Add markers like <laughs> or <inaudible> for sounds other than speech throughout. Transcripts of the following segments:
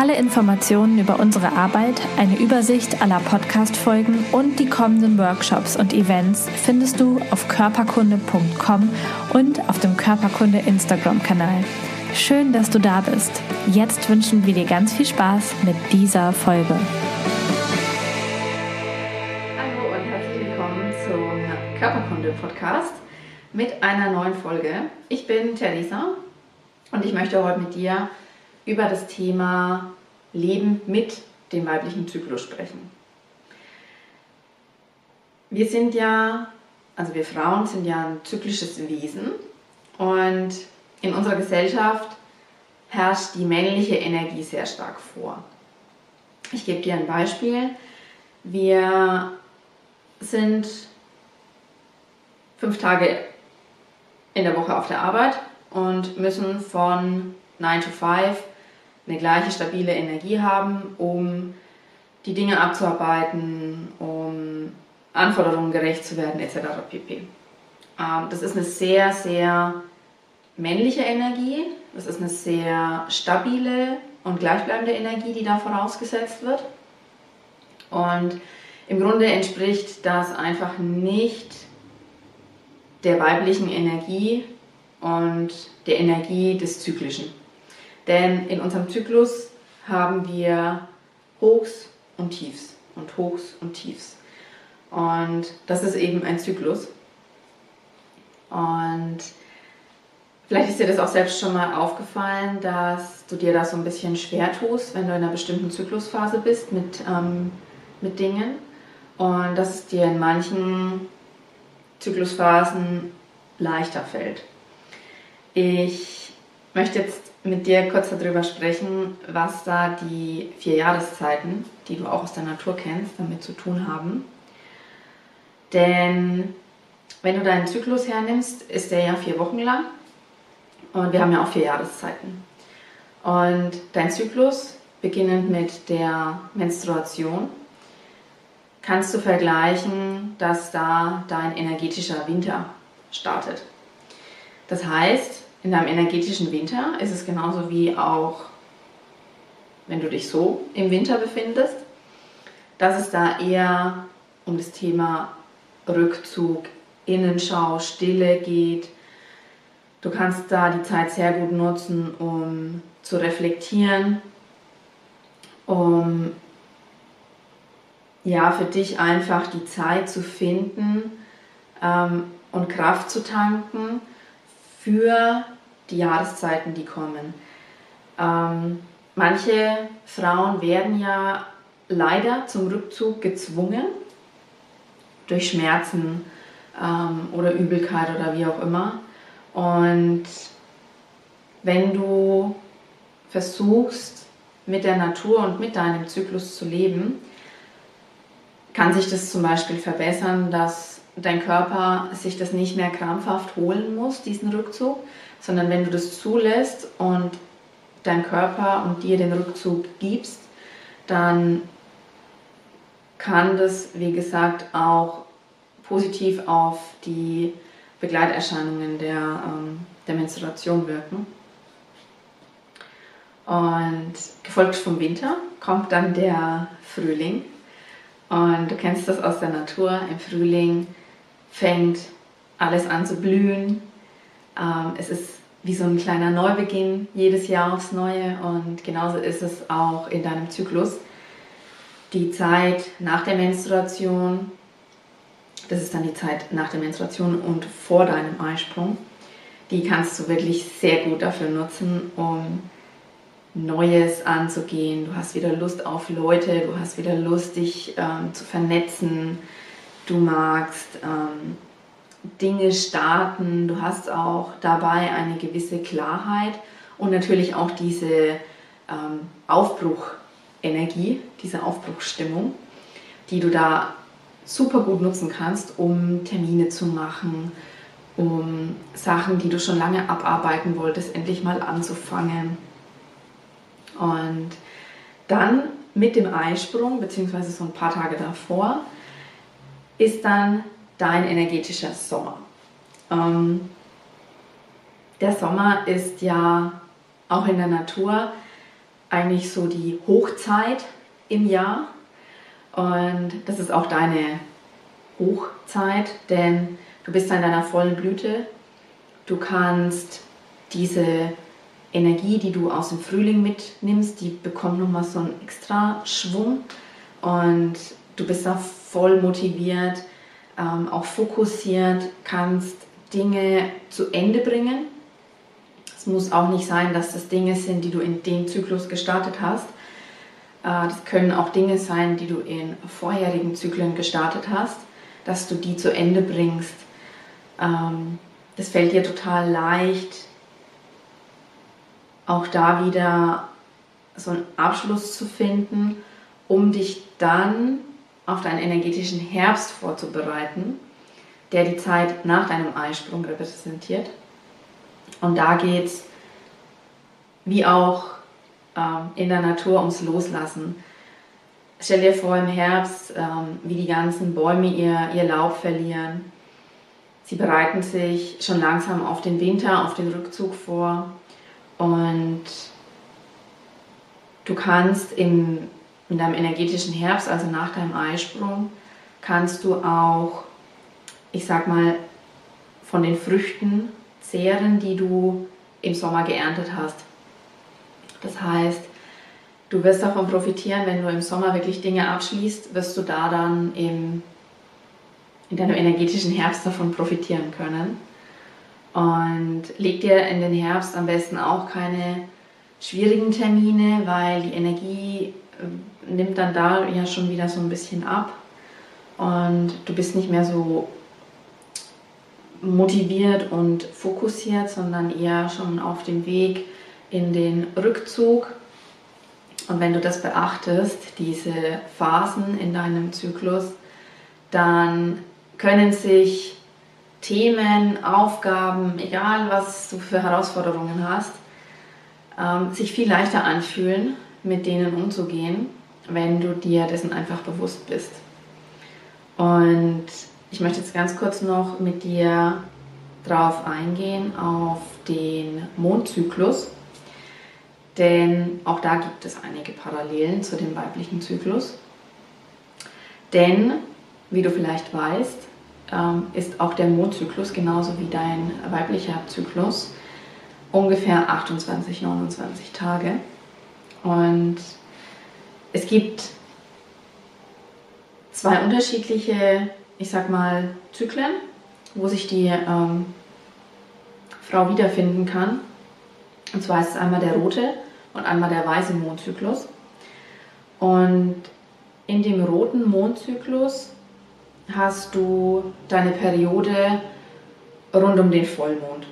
Alle Informationen über unsere Arbeit, eine Übersicht aller Podcast-Folgen und die kommenden Workshops und Events findest du auf körperkunde.com und auf dem Körperkunde Instagram-Kanal. Schön, dass du da bist. Jetzt wünschen wir dir ganz viel Spaß mit dieser Folge. Hallo und herzlich willkommen zum Körperkunde-Podcast mit einer neuen Folge. Ich bin Theresa und ich möchte heute mit dir über das Thema Leben mit dem weiblichen Zyklus sprechen. Wir sind ja, also wir Frauen sind ja ein zyklisches Wesen und in unserer Gesellschaft herrscht die männliche Energie sehr stark vor. Ich gebe dir ein Beispiel. Wir sind fünf Tage in der Woche auf der Arbeit und müssen von 9 to 5 eine gleiche stabile Energie haben, um die Dinge abzuarbeiten, um Anforderungen gerecht zu werden, etc. pp. Ähm, das ist eine sehr, sehr männliche Energie, das ist eine sehr stabile und gleichbleibende Energie, die da vorausgesetzt wird. Und im Grunde entspricht das einfach nicht der weiblichen Energie und der Energie des Zyklischen. Denn in unserem Zyklus haben wir Hochs und Tiefs und Hochs und Tiefs. Und das ist eben ein Zyklus. Und vielleicht ist dir das auch selbst schon mal aufgefallen, dass du dir das so ein bisschen schwer tust, wenn du in einer bestimmten Zyklusphase bist mit, ähm, mit Dingen. Und dass es dir in manchen Zyklusphasen leichter fällt. Ich möchte jetzt mit dir kurz darüber sprechen, was da die vier Jahreszeiten, die du auch aus der Natur kennst, damit zu tun haben. Denn wenn du deinen Zyklus hernimmst, ist der ja vier Wochen lang und wir haben ja auch vier Jahreszeiten. Und dein Zyklus, beginnend mit der Menstruation, kannst du vergleichen, dass da dein energetischer Winter startet. Das heißt, in deinem energetischen Winter ist es genauso wie auch, wenn du dich so im Winter befindest, dass es da eher um das Thema Rückzug, Innenschau, Stille geht. Du kannst da die Zeit sehr gut nutzen, um zu reflektieren, um ja für dich einfach die Zeit zu finden ähm, und Kraft zu tanken für die Jahreszeiten, die kommen. Ähm, manche Frauen werden ja leider zum Rückzug gezwungen durch Schmerzen ähm, oder Übelkeit oder wie auch immer. Und wenn du versuchst, mit der Natur und mit deinem Zyklus zu leben, kann sich das zum Beispiel verbessern, dass dein Körper sich das nicht mehr krampfhaft holen muss, diesen Rückzug, sondern wenn du das zulässt und dein Körper und dir den Rückzug gibst, dann kann das, wie gesagt, auch positiv auf die Begleiterscheinungen der, ähm, der Menstruation wirken. Und gefolgt vom Winter kommt dann der Frühling. Und du kennst das aus der Natur. Im Frühling fängt alles an zu blühen. Ähm, es ist wie so ein kleiner Neubeginn jedes Jahr aufs Neue und genauso ist es auch in deinem Zyklus. Die Zeit nach der Menstruation, das ist dann die Zeit nach der Menstruation und vor deinem Eisprung, die kannst du wirklich sehr gut dafür nutzen, um Neues anzugehen. Du hast wieder Lust auf Leute, du hast wieder Lust, dich ähm, zu vernetzen, du magst ähm, Dinge starten, du hast auch dabei eine gewisse Klarheit und natürlich auch diese ähm, Aufbruchenergie, diese Aufbruchsstimmung, die du da super gut nutzen kannst, um Termine zu machen, um Sachen, die du schon lange abarbeiten wolltest, endlich mal anzufangen. Und dann mit dem Eisprung, beziehungsweise so ein paar Tage davor, ist dann dein energetischer Sommer. Ähm, der Sommer ist ja auch in der Natur eigentlich so die Hochzeit im Jahr. Und das ist auch deine Hochzeit, denn du bist in deiner vollen Blüte. Du kannst diese Energie, die du aus dem Frühling mitnimmst, die bekommt nochmal so einen extra Schwung und du bist da voll motiviert, ähm, auch fokussiert, kannst Dinge zu Ende bringen. Es muss auch nicht sein, dass das Dinge sind, die du in dem Zyklus gestartet hast. Äh, das können auch Dinge sein, die du in vorherigen Zyklen gestartet hast, dass du die zu Ende bringst. Ähm, das fällt dir total leicht, auch da wieder so einen Abschluss zu finden, um dich dann auf deinen energetischen Herbst vorzubereiten, der die Zeit nach deinem Eisprung repräsentiert. Und da geht es, wie auch ähm, in der Natur, ums Loslassen. Stell dir vor im Herbst, ähm, wie die ganzen Bäume ihr, ihr Laub verlieren. Sie bereiten sich schon langsam auf den Winter, auf den Rückzug vor. Und du kannst im, in deinem energetischen Herbst, also nach deinem Eisprung, kannst du auch, ich sag mal, von den Früchten zehren, die du im Sommer geerntet hast. Das heißt, du wirst davon profitieren, wenn du im Sommer wirklich Dinge abschließt, wirst du da dann im, in deinem energetischen Herbst davon profitieren können. Und leg dir in den Herbst am besten auch keine schwierigen Termine, weil die Energie nimmt dann da ja schon wieder so ein bisschen ab und du bist nicht mehr so motiviert und fokussiert, sondern eher schon auf dem Weg in den Rückzug. Und wenn du das beachtest, diese Phasen in deinem Zyklus, dann können sich Themen, Aufgaben, egal was du für Herausforderungen hast, ähm, sich viel leichter anfühlen, mit denen umzugehen, wenn du dir dessen einfach bewusst bist. Und ich möchte jetzt ganz kurz noch mit dir drauf eingehen, auf den Mondzyklus. Denn auch da gibt es einige Parallelen zu dem weiblichen Zyklus. Denn, wie du vielleicht weißt, ähm, ist auch der Mondzyklus genauso wie dein weiblicher Zyklus ungefähr 28, 29 Tage. Und es gibt zwei unterschiedliche, ich sag mal, Zyklen, wo sich die ähm, Frau wiederfinden kann. Und zwar ist es einmal der rote und einmal der weiße Mondzyklus. Und in dem roten Mondzyklus hast du deine Periode rund um den Vollmond.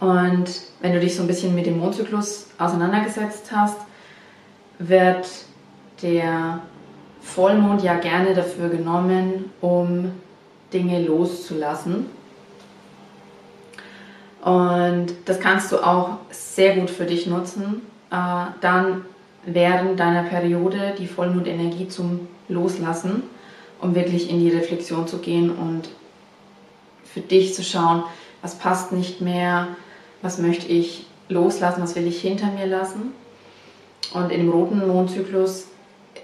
Und wenn du dich so ein bisschen mit dem Mondzyklus auseinandergesetzt hast, wird der Vollmond ja gerne dafür genommen, um Dinge loszulassen. Und das kannst du auch sehr gut für dich nutzen, äh, dann während deiner Periode die Vollmondenergie zum Loslassen um wirklich in die Reflexion zu gehen und für dich zu schauen, was passt nicht mehr, was möchte ich loslassen, was will ich hinter mir lassen. Und im roten Mondzyklus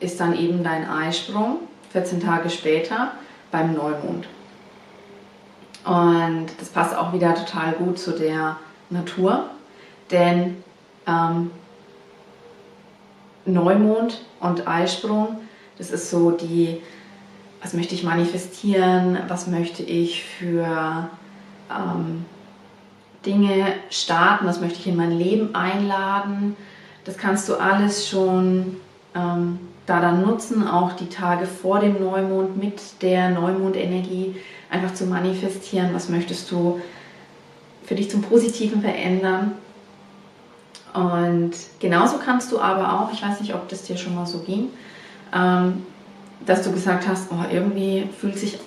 ist dann eben dein Eisprung 14 Tage später beim Neumond. Und das passt auch wieder total gut zu der Natur, denn ähm, Neumond und Eisprung, das ist so die was möchte ich manifestieren, was möchte ich für ähm, Dinge starten, was möchte ich in mein Leben einladen. Das kannst du alles schon ähm, da dann nutzen, auch die Tage vor dem Neumond mit der Neumondenergie einfach zu manifestieren, was möchtest du für dich zum Positiven verändern. Und genauso kannst du aber auch, ich weiß nicht, ob das dir schon mal so ging, ähm, dass du gesagt hast, oh, irgendwie fühlt sich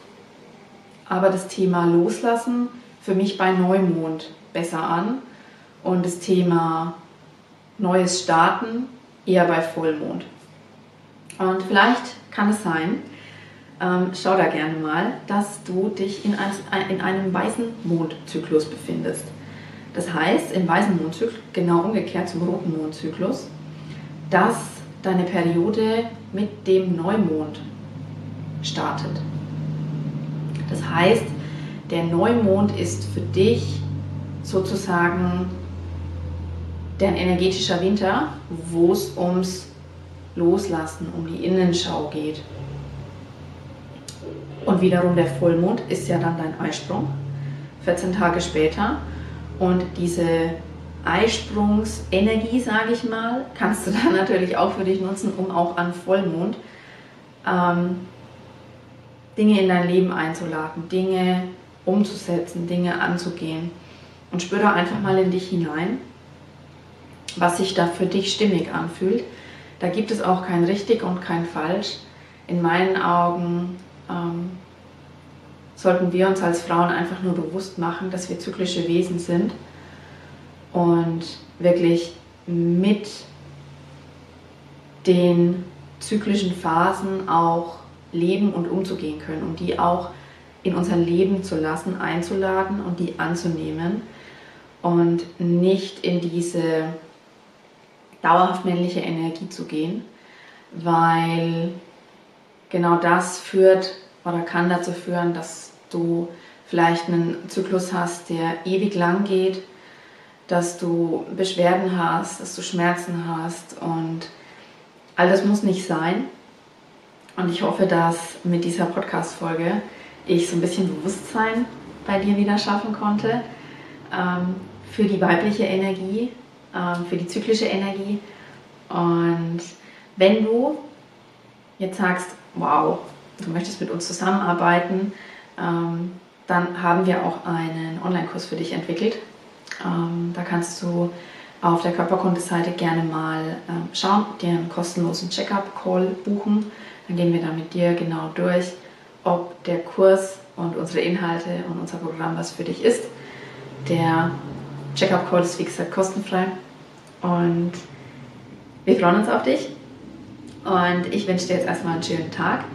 aber das Thema Loslassen für mich bei Neumond besser an und das Thema Neues Starten eher bei Vollmond. Und vielleicht kann es sein, ähm, schau da gerne mal, dass du dich in, ein, in einem weißen Mondzyklus befindest. Das heißt, im weißen Mondzyklus, genau umgekehrt zum roten Mondzyklus, dass deine Periode mit dem Neumond startet. Das heißt, der Neumond ist für dich sozusagen dein energetischer Winter, wo es ums Loslassen, um die Innenschau geht. Und wiederum der Vollmond ist ja dann dein Eisprung, 14 Tage später. Und diese Eisprungsenergie, sage ich mal, kannst du <laughs> dann natürlich auch für dich nutzen, um auch an Vollmond ähm, Dinge in dein Leben einzuladen, Dinge umzusetzen, Dinge anzugehen. Und spür da einfach mal in dich hinein, was sich da für dich stimmig anfühlt. Da gibt es auch kein richtig und kein falsch. In meinen Augen ähm, sollten wir uns als Frauen einfach nur bewusst machen, dass wir zyklische Wesen sind und wirklich mit den zyklischen Phasen auch leben und umzugehen können, um die auch in unser Leben zu lassen, einzuladen und die anzunehmen und nicht in diese dauerhaft männliche Energie zu gehen, weil genau das führt oder kann dazu führen, dass du vielleicht einen Zyklus hast, der ewig lang geht, dass du Beschwerden hast, dass du Schmerzen hast und all das muss nicht sein. Und ich hoffe, dass mit dieser Podcast-Folge ich so ein bisschen Bewusstsein bei dir wieder schaffen konnte ähm, für die weibliche Energie, ähm, für die zyklische Energie. Und wenn du jetzt sagst, wow, du möchtest mit uns zusammenarbeiten, ähm, dann haben wir auch einen Online-Kurs für dich entwickelt. Ähm, da kannst du auf der Körperkunde-Seite gerne mal schauen, dir einen kostenlosen Check-up-Call buchen. Dann gehen wir da mit dir genau durch, ob der Kurs und unsere Inhalte und unser Programm was für dich ist. Der Check-up-Call ist wie gesagt kostenfrei und wir freuen uns auf dich. Und ich wünsche dir jetzt erstmal einen schönen Tag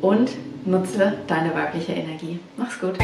und nutze deine weibliche Energie. Mach's gut.